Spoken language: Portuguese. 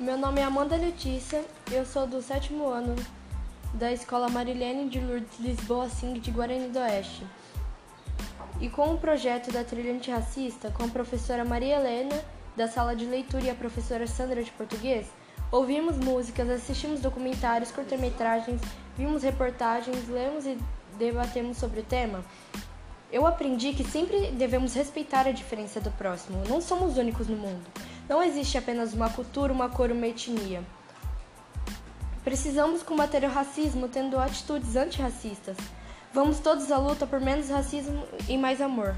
Meu nome é Amanda Letícia, eu sou do sétimo ano da Escola Marilene de Lourdes Lisboa Sing de Guarani do Oeste. E com o projeto da trilha antirracista, com a professora Maria Helena, da sala de leitura, e a professora Sandra de português, ouvimos músicas, assistimos documentários, curta-metragens, vimos reportagens, lemos e debatemos sobre o tema. Eu aprendi que sempre devemos respeitar a diferença do próximo. Não somos únicos no mundo. Não existe apenas uma cultura, uma cor, uma etnia. Precisamos combater o racismo tendo atitudes antirracistas. Vamos todos à luta por menos racismo e mais amor.